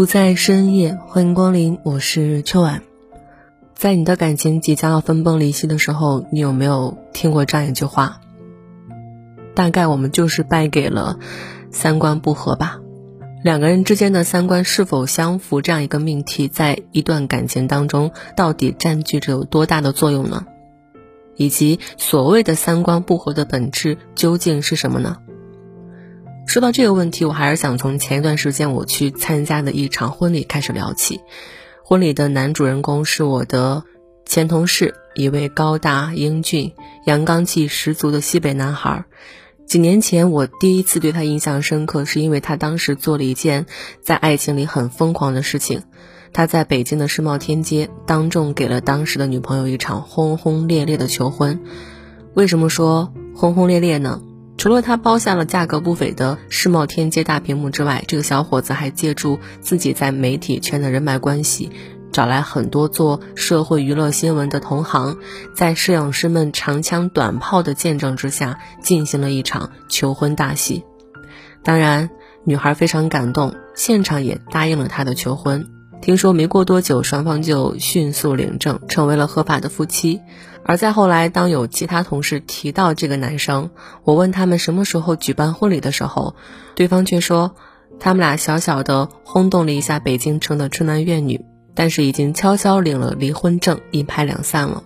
不在深夜，欢迎光临，我是秋晚。在你的感情即将要分崩离析的时候，你有没有听过这样一句话？大概我们就是败给了三观不合吧。两个人之间的三观是否相符，这样一个命题，在一段感情当中到底占据着有多大的作用呢？以及所谓的三观不合的本质究竟是什么呢？说到这个问题，我还是想从前一段时间我去参加的一场婚礼开始聊起。婚礼的男主人公是我的前同事，一位高大英俊、阳刚气十足的西北男孩。几年前，我第一次对他印象深刻，是因为他当时做了一件在爱情里很疯狂的事情。他在北京的世贸天阶当众给了当时的女朋友一场轰轰烈烈的求婚。为什么说轰轰烈烈呢？除了他包下了价格不菲的世贸天阶大屏幕之外，这个小伙子还借助自己在媒体圈的人脉关系，找来很多做社会娱乐新闻的同行，在摄影师们长枪短炮的见证之下，进行了一场求婚大戏。当然，女孩非常感动，现场也答应了他的求婚。听说没过多久，双方就迅速领证，成为了合法的夫妻。而在后来，当有其他同事提到这个男生，我问他们什么时候举办婚礼的时候，对方却说，他们俩小小的轰动了一下北京城的春男怨女，但是已经悄悄领了离婚证，一拍两散了。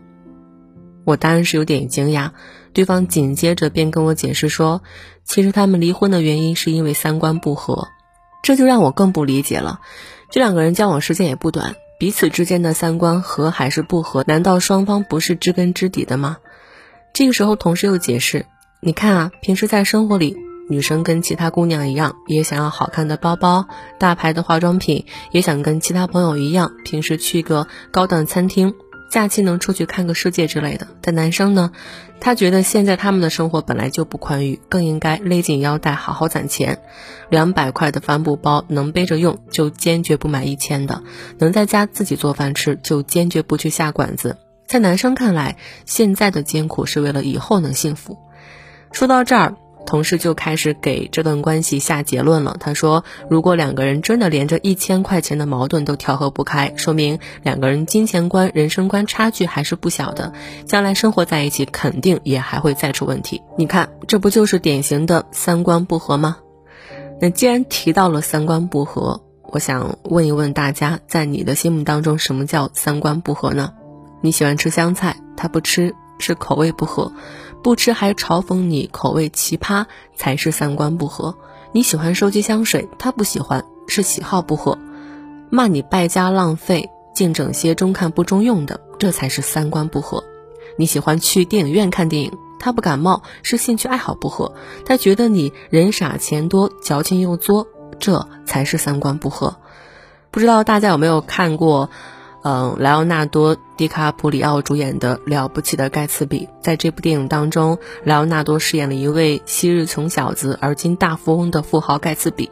我当然是有点惊讶，对方紧接着便跟我解释说，其实他们离婚的原因是因为三观不合，这就让我更不理解了。这两个人交往时间也不短，彼此之间的三观合还是不合？难道双方不是知根知底的吗？这个时候，同事又解释：“你看啊，平时在生活里，女生跟其他姑娘一样，也想要好看的包包、大牌的化妆品，也想跟其他朋友一样，平时去个高档餐厅。”假期能出去看个世界之类的，但男生呢，他觉得现在他们的生活本来就不宽裕，更应该勒紧腰带好好攒钱。两百块的帆布包能背着用，就坚决不买一千的；能在家自己做饭吃，就坚决不去下馆子。在男生看来，现在的艰苦是为了以后能幸福。说到这儿。同事就开始给这段关系下结论了。他说：“如果两个人真的连着一千块钱的矛盾都调和不开，说明两个人金钱观、人生观差距还是不小的，将来生活在一起肯定也还会再出问题。你看，这不就是典型的三观不合吗？那既然提到了三观不合，我想问一问大家，在你的心目当中，什么叫三观不合呢？你喜欢吃香菜，他不吃，是口味不合。”不吃还嘲讽你口味奇葩才是三观不合。你喜欢收集香水，他不喜欢是喜好不合。骂你败家浪费，净整些中看不中用的，这才是三观不合。你喜欢去电影院看电影，他不感冒是兴趣爱好不合。他觉得你人傻钱多，矫情又作，这才是三观不合。不知道大家有没有看过？嗯，莱昂纳多·迪卡普里奥主演的《了不起的盖茨比》在这部电影当中，莱昂纳多饰演了一位昔日穷小子而今大富翁的富豪盖茨比。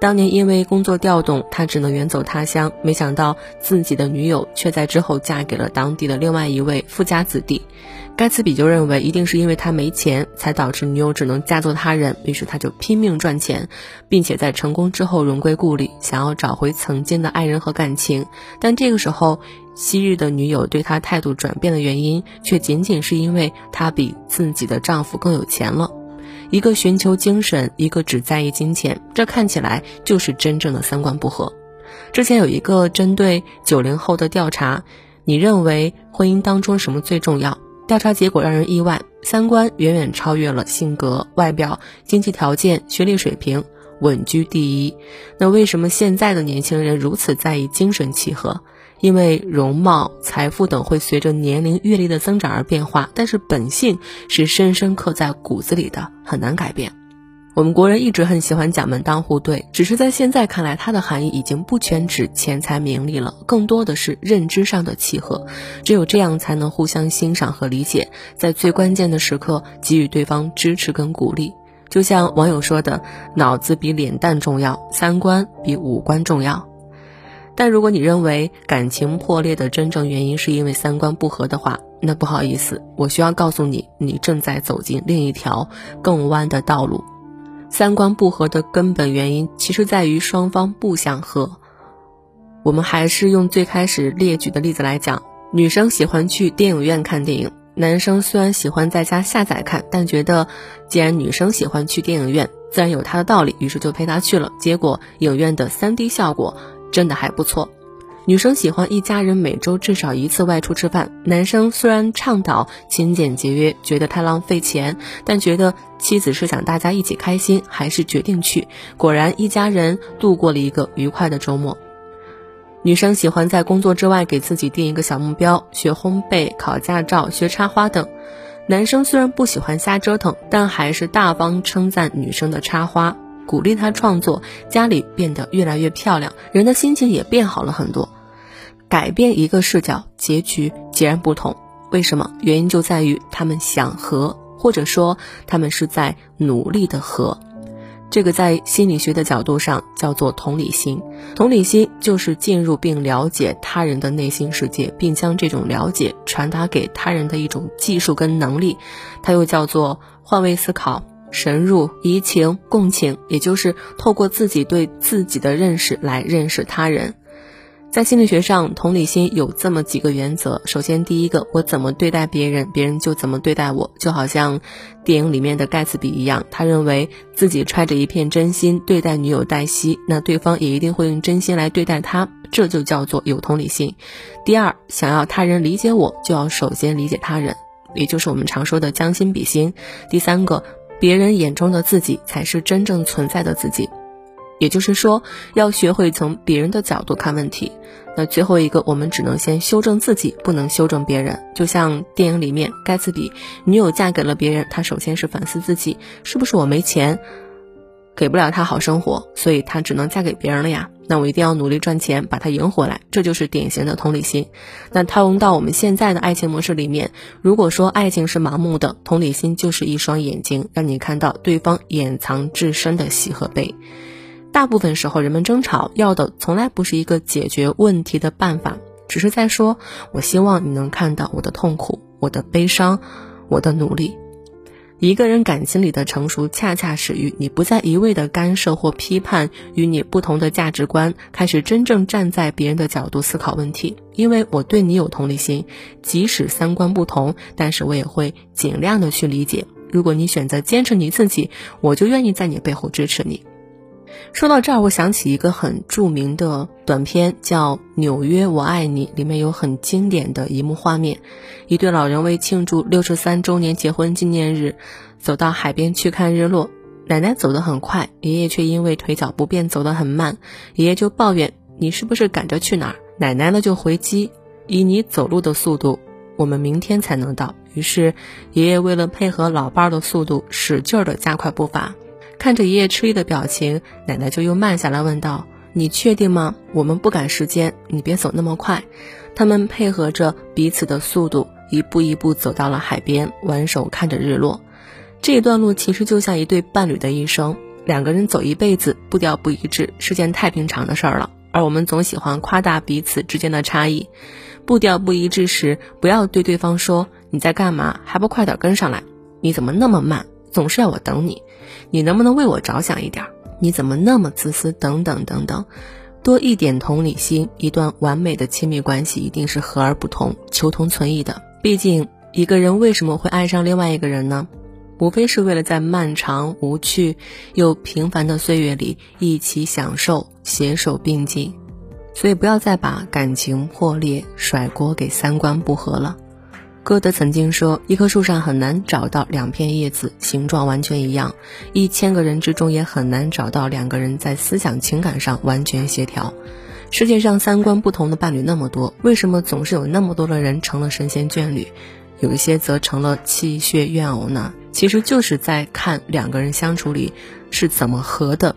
当年因为工作调动，他只能远走他乡，没想到自己的女友却在之后嫁给了当地的另外一位富家子弟。盖茨比就认为一定是因为他没钱，才导致女友只能嫁作他人，于是他就拼命赚钱，并且在成功之后荣归故里，想要找回曾经的爱人和感情。但这个时候，昔日的女友对他态度转变的原因，却仅仅是因为他比自己的丈夫更有钱了。一个寻求精神，一个只在意金钱，这看起来就是真正的三观不合。之前有一个针对九零后的调查，你认为婚姻当中什么最重要？调查结果让人意外，三观远远超越了性格、外表、经济条件、学历水平。稳居第一。那为什么现在的年轻人如此在意精神契合？因为容貌、财富等会随着年龄、阅历的增长而变化，但是本性是深深刻在骨子里的，很难改变。我们国人一直很喜欢讲门当户对，只是在现在看来，它的含义已经不全指钱财名利了，更多的是认知上的契合。只有这样，才能互相欣赏和理解，在最关键的时刻给予对方支持跟鼓励。就像网友说的：“脑子比脸蛋重要，三观比五官重要。”但如果你认为感情破裂的真正原因是因为三观不合的话，那不好意思，我需要告诉你，你正在走进另一条更弯的道路。三观不合的根本原因，其实在于双方不想和。我们还是用最开始列举的例子来讲：女生喜欢去电影院看电影，男生虽然喜欢在家下载看，但觉得既然女生喜欢去电影院，自然有她的道理，于是就陪她去了。结果影院的 3D 效果真的还不错。女生喜欢一家人每周至少一次外出吃饭，男生虽然倡导勤俭节约，觉得太浪费钱，但觉得妻子是想大家一起开心，还是决定去。果然，一家人度过了一个愉快的周末。女生喜欢在工作之外给自己定一个小目标，学烘焙、考驾照、学插花等。男生虽然不喜欢瞎折腾，但还是大方称赞女生的插花。鼓励他创作，家里变得越来越漂亮，人的心情也变好了很多。改变一个视角，结局截然不同。为什么？原因就在于他们想和，或者说他们是在努力的和。这个在心理学的角度上叫做同理心。同理心就是进入并了解他人的内心世界，并将这种了解传达给他人的一种技术跟能力。它又叫做换位思考。神入移情共情，也就是透过自己对自己的认识来认识他人。在心理学上，同理心有这么几个原则。首先，第一个，我怎么对待别人，别人就怎么对待我。就好像电影里面的盖茨比一样，他认为自己揣着一片真心对待女友黛西，那对方也一定会用真心来对待他。这就叫做有同理心。第二，想要他人理解我，就要首先理解他人，也就是我们常说的将心比心。第三个。别人眼中的自己才是真正存在的自己，也就是说，要学会从别人的角度看问题。那最后一个，我们只能先修正自己，不能修正别人。就像电影里面，盖茨比女友嫁给了别人，他首先是反思自己，是不是我没钱？给不了他好生活，所以他只能嫁给别人了呀。那我一定要努力赚钱，把他赢回来。这就是典型的同理心。那套用到我们现在的爱情模式里面，如果说爱情是盲目的，同理心就是一双眼睛，让你看到对方掩藏至深的喜和悲。大部分时候，人们争吵要的从来不是一个解决问题的办法，只是在说：“我希望你能看到我的痛苦，我的悲伤，我的努力。”一个人感情里的成熟，恰恰始于你不再一味的干涉或批判与你不同的价值观，开始真正站在别人的角度思考问题。因为我对你有同理心，即使三观不同，但是我也会尽量的去理解。如果你选择坚持你自己，我就愿意在你背后支持你。说到这儿，我想起一个很著名的短片，叫《纽约我爱你》，里面有很经典的一幕画面：一对老人为庆祝六十三周年结婚纪念日，走到海边去看日落。奶奶走得很快，爷爷却因为腿脚不便走得很慢。爷爷就抱怨：“你是不是赶着去哪儿？”奶奶呢就回击：“以你走路的速度，我们明天才能到。”于是，爷爷为了配合老伴儿的速度，使劲儿地加快步伐。看着爷爷吃力的表情，奶奶就又慢下来问道：“你确定吗？我们不赶时间，你别走那么快。”他们配合着彼此的速度，一步一步走到了海边，挽手看着日落。这一段路其实就像一对伴侣的一生，两个人走一辈子，步调不一致是件太平常的事儿了。而我们总喜欢夸大彼此之间的差异。步调不一致时，不要对对方说：“你在干嘛？还不快点跟上来？你怎么那么慢？总是要我等你。”你能不能为我着想一点？你怎么那么自私？等等等等，多一点同理心，一段完美的亲密关系一定是和而不同、求同存异的。毕竟，一个人为什么会爱上另外一个人呢？无非是为了在漫长、无趣又平凡的岁月里一起享受、携手并进。所以，不要再把感情破裂甩锅给三观不合了。歌德曾经说，一棵树上很难找到两片叶子形状完全一样，一千个人之中也很难找到两个人在思想情感上完全协调。世界上三观不同的伴侣那么多，为什么总是有那么多的人成了神仙眷侣，有一些则成了气血怨偶呢？其实就是在看两个人相处里是怎么合的。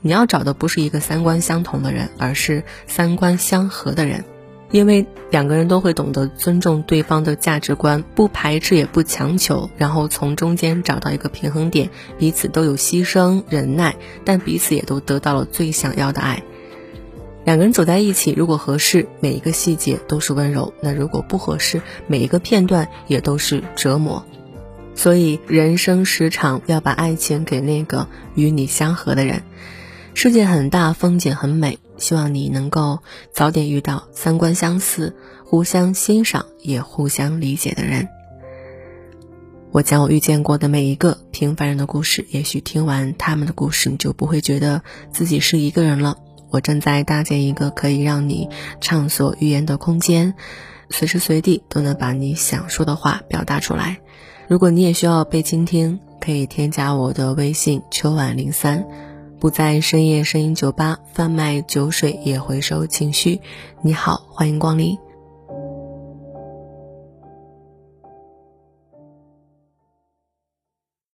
你要找的不是一个三观相同的人，而是三观相合的人。因为两个人都会懂得尊重对方的价值观，不排斥也不强求，然后从中间找到一个平衡点，彼此都有牺牲忍耐，但彼此也都得到了最想要的爱。两个人走在一起，如果合适，每一个细节都是温柔；那如果不合适，每一个片段也都是折磨。所以人生时常，要把爱情给那个与你相合的人。世界很大，风景很美。希望你能够早点遇到三观相似、互相欣赏也互相理解的人。我将我遇见过的每一个平凡人的故事，也许听完他们的故事，你就不会觉得自己是一个人了。我正在搭建一个可以让你畅所欲言的空间，随时随地都能把你想说的话表达出来。如果你也需要被倾听，可以添加我的微信秋晚零三。不在深夜声音酒吧贩卖酒水，也回收情绪。你好，欢迎光临。